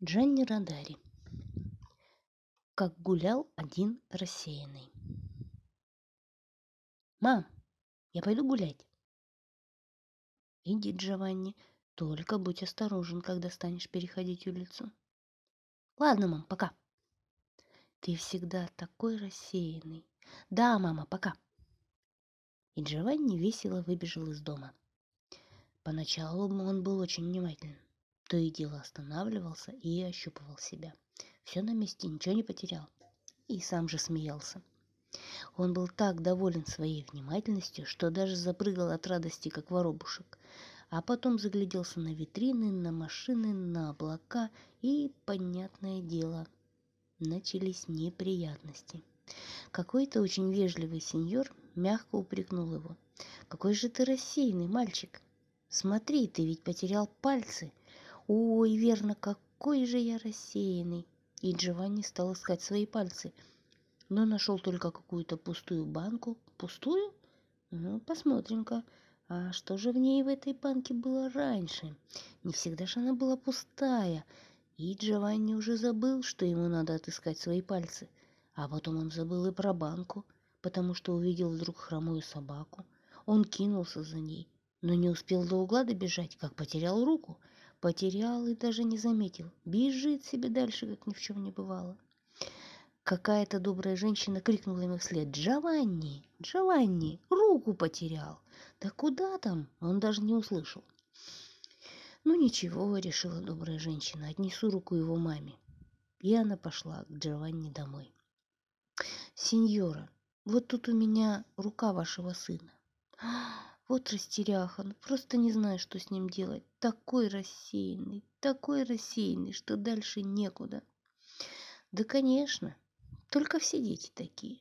Джанни Радари. Как гулял один рассеянный. «Мам, я пойду гулять». «Иди, Джованни, только будь осторожен, когда станешь переходить улицу». «Ладно, мам, пока». «Ты всегда такой рассеянный». «Да, мама, пока». И Джованни весело выбежал из дома. Поначалу он был очень внимательным. То и дело останавливался и ощупывал себя. Все на месте, ничего не потерял. И сам же смеялся. Он был так доволен своей внимательностью, что даже запрыгал от радости, как воробушек. А потом загляделся на витрины, на машины, на облака, и, понятное дело, начались неприятности. Какой-то очень вежливый сеньор мягко упрекнул его. «Какой же ты рассеянный, мальчик! Смотри, ты ведь потерял пальцы!» Ой, верно, какой же я рассеянный. И Джованни стал искать свои пальцы, но нашел только какую-то пустую банку. Пустую? Ну, посмотрим-ка. А что же в ней в этой банке было раньше? Не всегда же она была пустая. И Джованни уже забыл, что ему надо отыскать свои пальцы. А потом он забыл и про банку, потому что увидел вдруг хромую собаку. Он кинулся за ней, но не успел до угла добежать, как потерял руку — Потерял и даже не заметил. Бежит себе дальше, как ни в чем не бывало. Какая-то добрая женщина крикнула ему вслед «Джованни! Джованни! Руку потерял!» «Да куда там?» Он даже не услышал. «Ну ничего», — решила добрая женщина, — «отнесу руку его маме». И она пошла к Джованни домой. «Сеньора, вот тут у меня рука вашего сына». Вот растеряха, ну просто не знаю, что с ним делать. Такой рассеянный, такой рассеянный, что дальше некуда. Да, конечно, только все дети такие.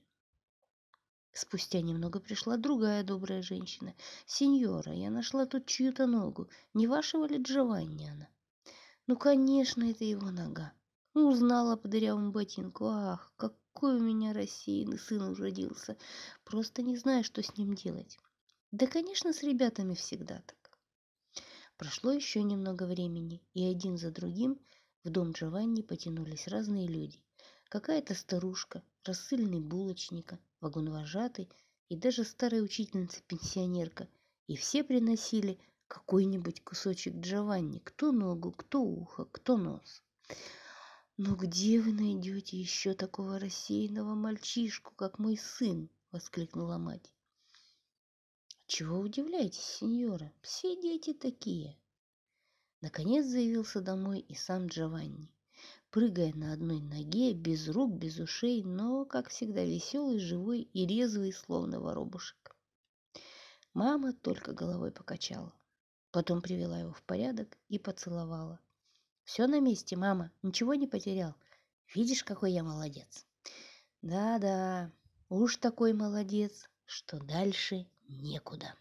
Спустя немного пришла другая добрая женщина. «Сеньора, я нашла тут чью-то ногу. Не вашего ли Джованни она?» «Ну, конечно, это его нога. Узнала по дырявому ботинку. Ах, какой у меня рассеянный сын уродился. Просто не знаю, что с ним делать. Да, конечно, с ребятами всегда так. Прошло еще немного времени, и один за другим в дом Джованни потянулись разные люди. Какая-то старушка, рассыльный булочника, вагонвожатый и даже старая учительница-пенсионерка. И все приносили какой-нибудь кусочек Джованни, кто ногу, кто ухо, кто нос. «Но где вы найдете еще такого рассеянного мальчишку, как мой сын?» — воскликнула мать. Чего удивляетесь, сеньора? Все дети такие. Наконец заявился домой и сам Джованни, прыгая на одной ноге, без рук, без ушей, но, как всегда, веселый, живой и резвый, словно воробушек. Мама только головой покачала. Потом привела его в порядок и поцеловала. «Все на месте, мама, ничего не потерял. Видишь, какой я молодец?» «Да-да, уж такой молодец, что дальше некуда.